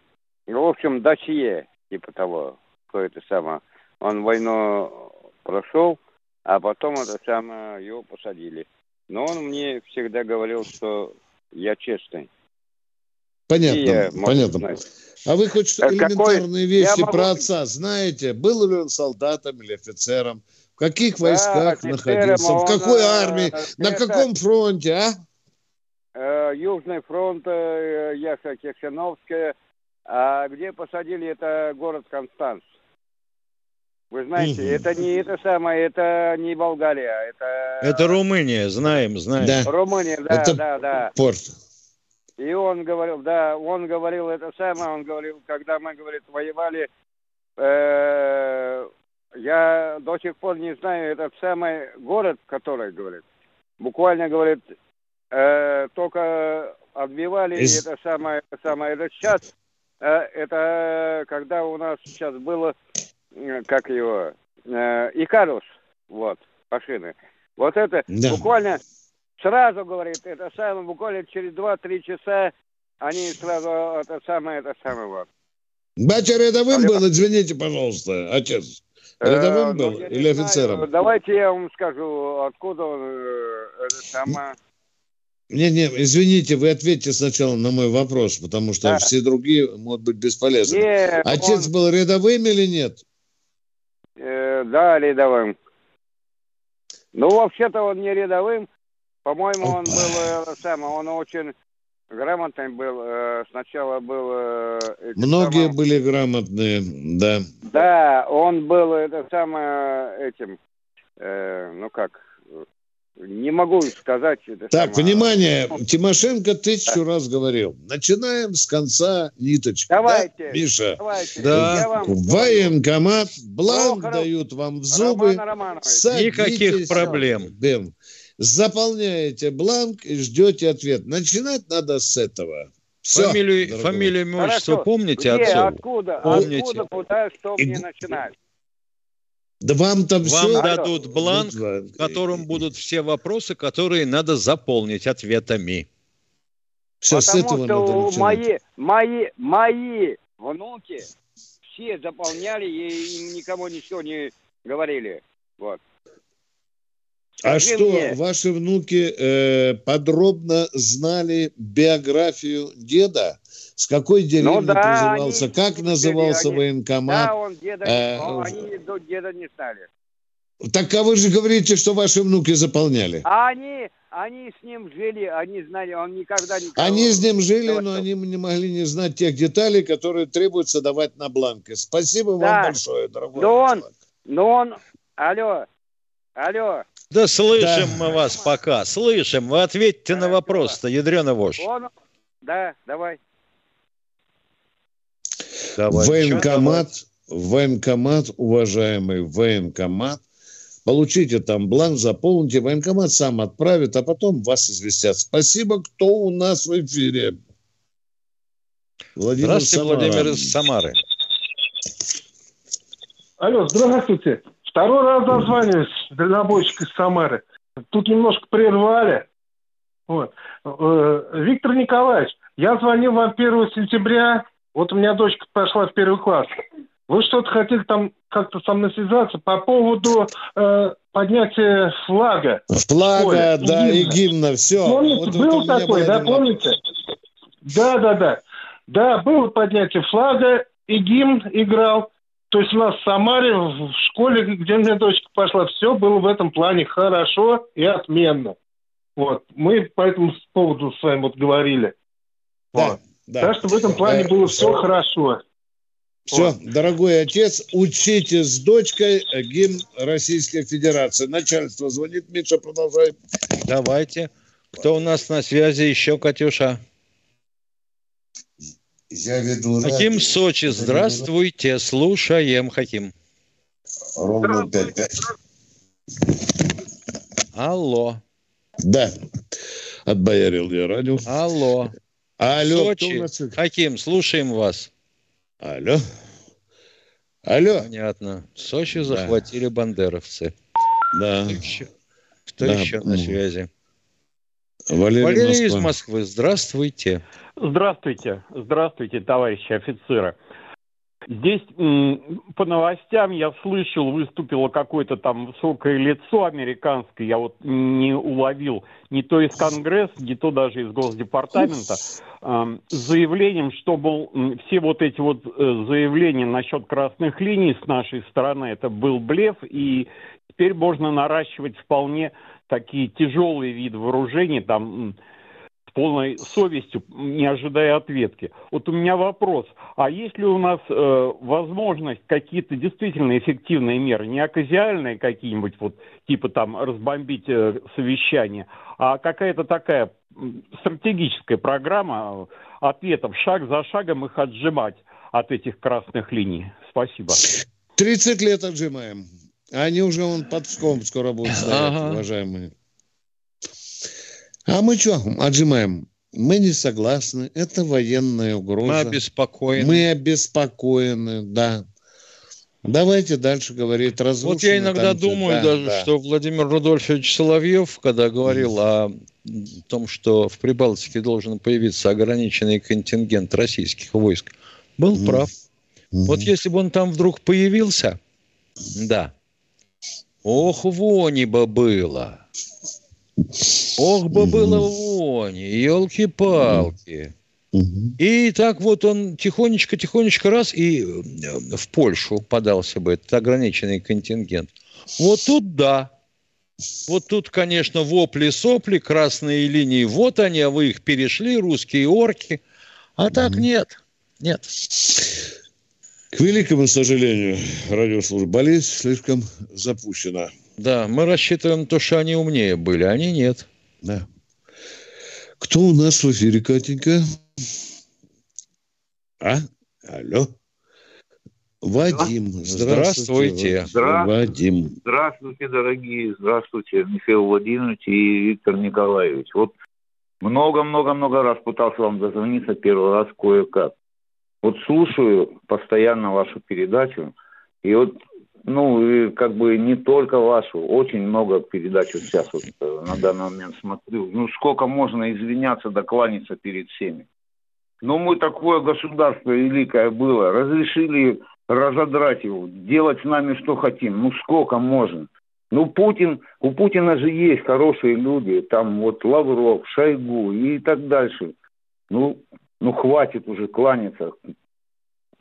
э, в общем, досье, типа того, кто это самое. Он войну прошел, а потом это самое, его посадили. Но он мне всегда говорил, что я честный. Понятно, И я, понятно. знаю. А вы хоть Э, какой- элементарные вещи я могу- про отца знаете? Был ли он солдатом или офицером? В каких Да, войсках офицером, находился? В он, какой э, армии? На это- каком фронте, а? Э, Южный фронт, э, Яха Кексеновская. А где посадили, это город Констанц. Вы знаете, Мгм. это не это самое, это не Болгария, это Это Румыния, знаем, знаем. Румыния, да, Это да, да. Порт. И он говорил, да, он говорил это самое, он говорил, когда мы, говорит, воевали, э, я до сих пор не знаю этот самый город, который говорит. Буквально говорит, э, только отбивали Из- это самое, это самое. Это сейчас, э, это когда у нас сейчас было, как его, э, Икарус, вот, машины. Вот это Да. буквально сразу, говорит, это самое, буквально через 2-3 часа они сразу это самое, это самое вот. Батя рядовым был, извините, пожалуйста, отец. Рядовым Э, ну, был не или знаю. офицером? Давайте я вам скажу, откуда он, э, это самое. Не, не, извините, вы ответьте сначала на мой вопрос, потому что Да. все другие могут быть бесполезны. Нет, Отец он- был рядовым или нет? Э, да, рядовым. Ну, вообще-то он не рядовым. По-моему, он был э, самое, он очень грамотный был. э, сначала был... э, Многие самым- были грамотные, да. Да, он был это самое этим, э, ну как, не могу сказать. Это Так, самое. внимание, Тимошенко тысячу раз говорил. Начинаем с конца ниточки. Давайте, Да, Миша? давайте. Да. Вам военкомат, бланк Прохоров дают вам в зубы. Роман Никаких проблем. Бем. Заполняете бланк и ждете ответ. Начинать надо с этого. Всё, Фамилию, дорогой. фамилию, имя, отчество Хорошо. помните Где, отцову? откуда, Помните. откуда, куда, что И мне начинать? Да вам там Вам все... дадут бланк, в котором будут все вопросы, которые надо заполнить ответами. Все, с Потому этого что надо начинать. мои, мои, мои внуки все заполняли, и им никому ничего не говорили. Вот. А что, мне. ваши внуки э, подробно знали биографию деда? С какой деревни Ну да, призывался? они Как назывался они- военкомат? Да, он деда, Э, но они до деда не знали. Так а вы же говорите, что ваши внуки заполняли. А они, они с ним жили, они знали, он никогда не... Они с ним жили, но что? они не могли не знать тех деталей, которые требуется давать на бланке. Спасибо Да. вам большое, дорогой. Но он, человек. но он, алло, алло, Да слышим Да. мы вас пока, слышим. Вы ответьте на вопрос-то, ядрена вошь. он, да, давай. Давай. военкомат, военкомат, уважаемый военкомат. Получите там бланк, заполните. Военкомат сам отправит, а потом вас известят. Спасибо, кто у нас в эфире. Владимир Здравствуйте, Самара. Владимир из Самары. Алло, здравствуйте. Второй раз дозваниваюсь, дальнобойщик из Самары. Тут немножко прервали. Вот. Э, Виктор Николаевич, я звонил вам 1 сентября. Вот у меня дочка пошла в первый класс. Вы что-то хотели там как-то со мной связаться по поводу э, поднятия флага. Флага, Оля, да, и гимна. гимна, все. Помните, был такой, да, помните? Да, да, да. Да, было поднятие флага, и гимн играл. То есть у нас в Самаре, в школе, где у меня дочка пошла, все было в этом плане хорошо и отменно. Вот. Мы по этому поводу с вами вот говорили. Да, да. Так что в этом плане Э, было все хорошо. Все, дорогой отец, учите с дочкой э, гимн Российской Федерации. Начальство звонит, Миша, продолжай. Давайте. Кто у нас на связи еще, Катюша? Я веду Хаким Сочи, здравствуйте, слушаем, Хаким. Ровно 5-5. Алло, Да, отбоярил я радио. алло. Алло, Сочи, нас? Хаким, слушаем вас. Алло. Алло. Понятно. Сочи захватили бандеровцы. Да. Кто еще, кто Да, еще на связи? Валерий, Валерий из Москва. Москвы, здравствуйте. Здравствуйте, здравствуйте, товарищи офицеры. Здесь по новостям я слышал, выступило какое-то там высокое лицо американское, я вот не уловил, не то из Конгресса, не то даже из Госдепартамента, с заявлением, что, м, все вот эти вот э, заявления насчет красных линий с нашей стороны, это был блеф, и теперь можно наращивать вполне такие тяжелые виды вооружений, там, полной совестью, не ожидая ответки. Вот у меня вопрос, а есть ли у нас э, возможность какие-то действительно эффективные меры, не оказиальные какие-нибудь, вот типа там разбомбить э, совещание, а какая-то такая стратегическая программа э, ответов, шаг за шагом их отжимать от этих красных линий? Спасибо. 30 лет отжимаем. Они уже вон под Пском скоро будут стоять, Ага. уважаемые. А мы что, отжимаем? Мы не согласны. Это военная угроза. Мы обеспокоены. Мы обеспокоены, да. Давайте дальше говорить. Вот я иногда думаю Да, даже, да. что Владимир Рудольфович Соловьев, когда говорил о том, что в Прибалтике должен появиться ограниченный контингент российских войск, был прав. Вот если бы он там вдруг появился, да, ох, вони бы было. Ох бы было вони, елки-палки. И так вот он тихонечко-тихонечко раз и э, в Польшу подался бы этот ограниченный контингент. Вот тут да. Вот тут, конечно, вопли-сопли, красные линии. Вот они, а вы их перешли, русские орки. А так нет. Нет. К великому сожалению, радиослужба болезнь слишком запущена. Да, мы рассчитываем на то, что они умнее были, а они нет. Да. Кто у нас в эфире, Катенька? А? Алло. Вадим, здравствуйте. Здравствуйте. Вадим. Здравствуйте, дорогие. Здравствуйте, Михаил Владимирович и Виктор Николаевич. Вот много-много-много раз пытался вам дозвониться, первый раз кое-как. Вот слушаю постоянно вашу передачу, и вот, ну, и как бы не только вашу, очень много передач вот сейчас вот э, на данный момент смотрю. Ну, сколько можно извиняться, докланяться перед всеми. Ну, мы такое государство великое было, разрешили разодрать его, делать с нами что хотим. Ну, сколько можно? Ну, Путин, у Путина же есть хорошие люди, там вот Лавров, Шойгу и так дальше. Ну, ну хватит уже кланяться.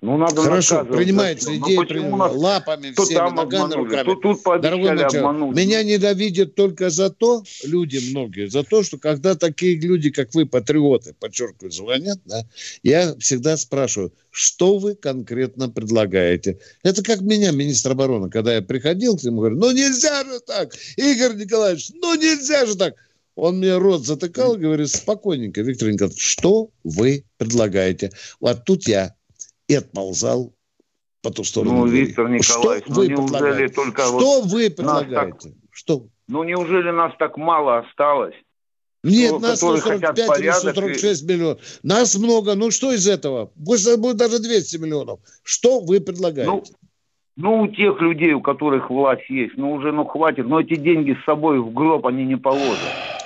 Ну, надо Хорошо, принимается. Ну, идея, приним- нас лапами то всеми, там ногами, обманули, руками. то тут Дорогой обмануть. меня ненавидят только за то, люди многие, за то, что когда такие люди, как вы, патриоты, подчеркиваю, звонят, да, я всегда спрашиваю, что вы конкретно предлагаете? Это как меня, министр обороны, когда я приходил к нему, говорю, ну нельзя же так, Игорь Николаевич, ну нельзя же так. Он мне рот затыкал и говорит, спокойненько, Виктор Николаевич, что вы предлагаете? Вот тут я и отползал по ту сторону Ну, двери. Виктор Николаевич, что ну вы неужели предлагаете? только что вот вы предлагаете? Что? Ну, неужели нас так мало осталось? Нет, Что- нас которые хотят 145 или порядок и- 146 миллионов. Нас много. Ну что из этого? Пусть это будет даже 200 миллионов. Что вы предлагаете? Ну, ну, у тех людей, у которых власть есть, ну, уже, ну, хватит. Но эти деньги с собой в гроб они не положат.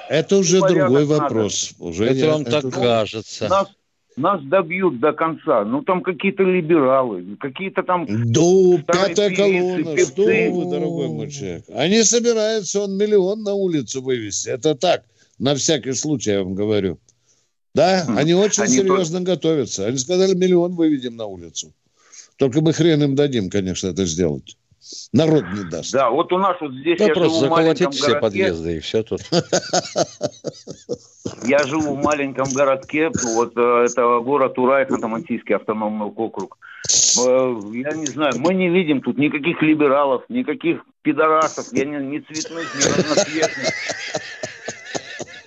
это уже порядок другой надо. вопрос. Уже Это я- вам так уже- кажется. Нас, нас добьют до конца. Ну, там какие-то либералы, какие-то там... Да, пятая певицы, колонна. Что вы, дорогой мой человек? Они собираются, он миллион на улицу вывести. Это так, на всякий случай, я вам говорю. Да, они очень Они серьезно готовятся. Они сказали, миллион выведем на улицу. Только мы хрен им дадим, конечно, это сделать. Народ не даст. Да, вот у нас вот здесь Да я просто живу заколотить все городке. подъезды, и все тут. <laughs> Я живу в маленьком городке, вот э, это город Урай, Ханты-Мансийский автономный округ. Э, Я не знаю, мы не видим тут никаких либералов, никаких пидорасов, я не, ни цветных, ни разноцветных.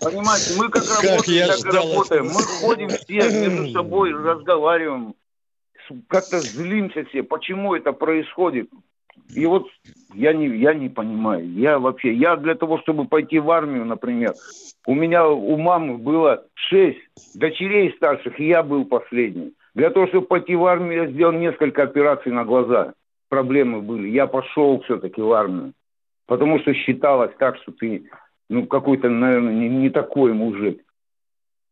Понимаете, мы как, Как работаем, так и работаем. Мы ходим все между <clears throat> собой, разговариваем, как-то злимся все. Почему это происходит? И вот я не, я не понимаю. Я вообще, я для того, чтобы пойти в армию, например, у меня у мамы было шесть дочерей старших, и я был последний. Для того, чтобы пойти в армию, я сделал несколько операций на глаза. Проблемы были. Я пошел все-таки в армию. Потому что считалось так, что ты ну, какой-то, наверное, не, не такой мужик.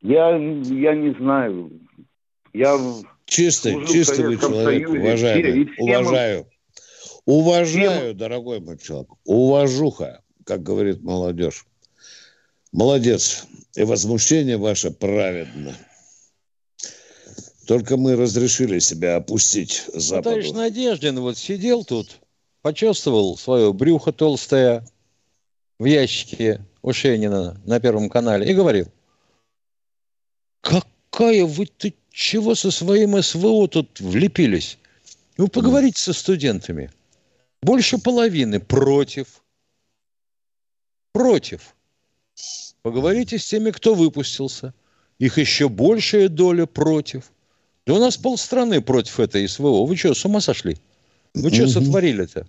Я, я не знаю. Я Чистый, чистый вы человек, уважаемый. мы- уважаю. Уважаю, дорогой мой человек. Уважуха, как говорит молодежь. Молодец. И возмущение ваше праведно. Только мы разрешили себя опустить Ну, Западу. Товарищ Надеждин вот сидел тут, почувствовал свое брюхо толстое в ящике у Шенина на Первом канале и говорил, какая вы ты чего со своим СВО тут влепились? Ну, поговорите со студентами. Больше половины против. Против. Поговорите с теми, кто выпустился. Их еще большая доля против. Да у нас полстраны против этой СВО. Вы что, с ума сошли? Вы что Мгм. сотворили-то?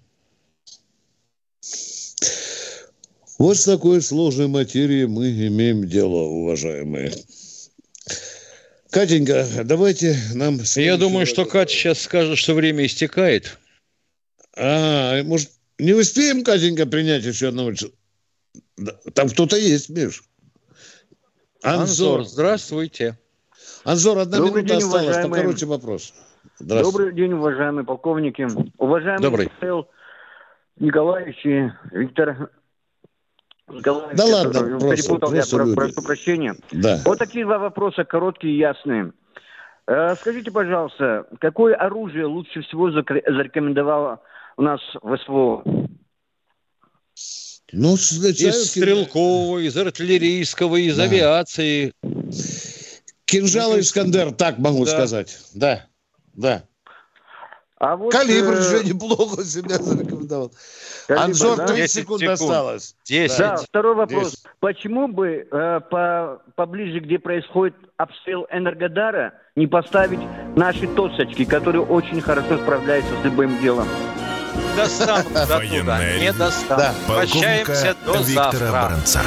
Вот с такой сложной материей мы имеем дело, уважаемые. Катенька, давайте нам... Я думаю, что Катя сейчас скажет, что время истекает. А, может, не успеем, Катенька, принять еще одного? ч- Да, Там кто-то есть, Миш. Анзор, здравствуйте. Анзор, одна Добрый минута день, осталась, уважаемые. покороче вопрос. Добрый день, уважаемые полковники. Уважаемый Добрый. Михаил Николаевич и Виктор Николаевич. Да я ладно, тоже просто- перепутал, я просто про- люди. прошу прощения. Да. Вот такие два вопроса, короткие и ясные. Э, Скажите, пожалуйста, какое оружие лучше всего зарекомендовало у нас в СВО? Ну, Из стрелкового, из артиллерийского, из Да. авиации. Кинжал Искандер, так могу Да. сказать. Да, да. А вот, Калибр э, же неплохо себя зарекомендовал. Калибр, Анзор, да? 30 10 секунд секунд. осталось. Да, второй вопрос. 10. Почему бы э, по, поближе, где происходит обстрел Энергодара, не поставить наши тосочки, которые очень хорошо справляются с любым делом? Достанут до туда, Военная не достанут. Полковника Прощаемся до Виктора завтра. Баранца.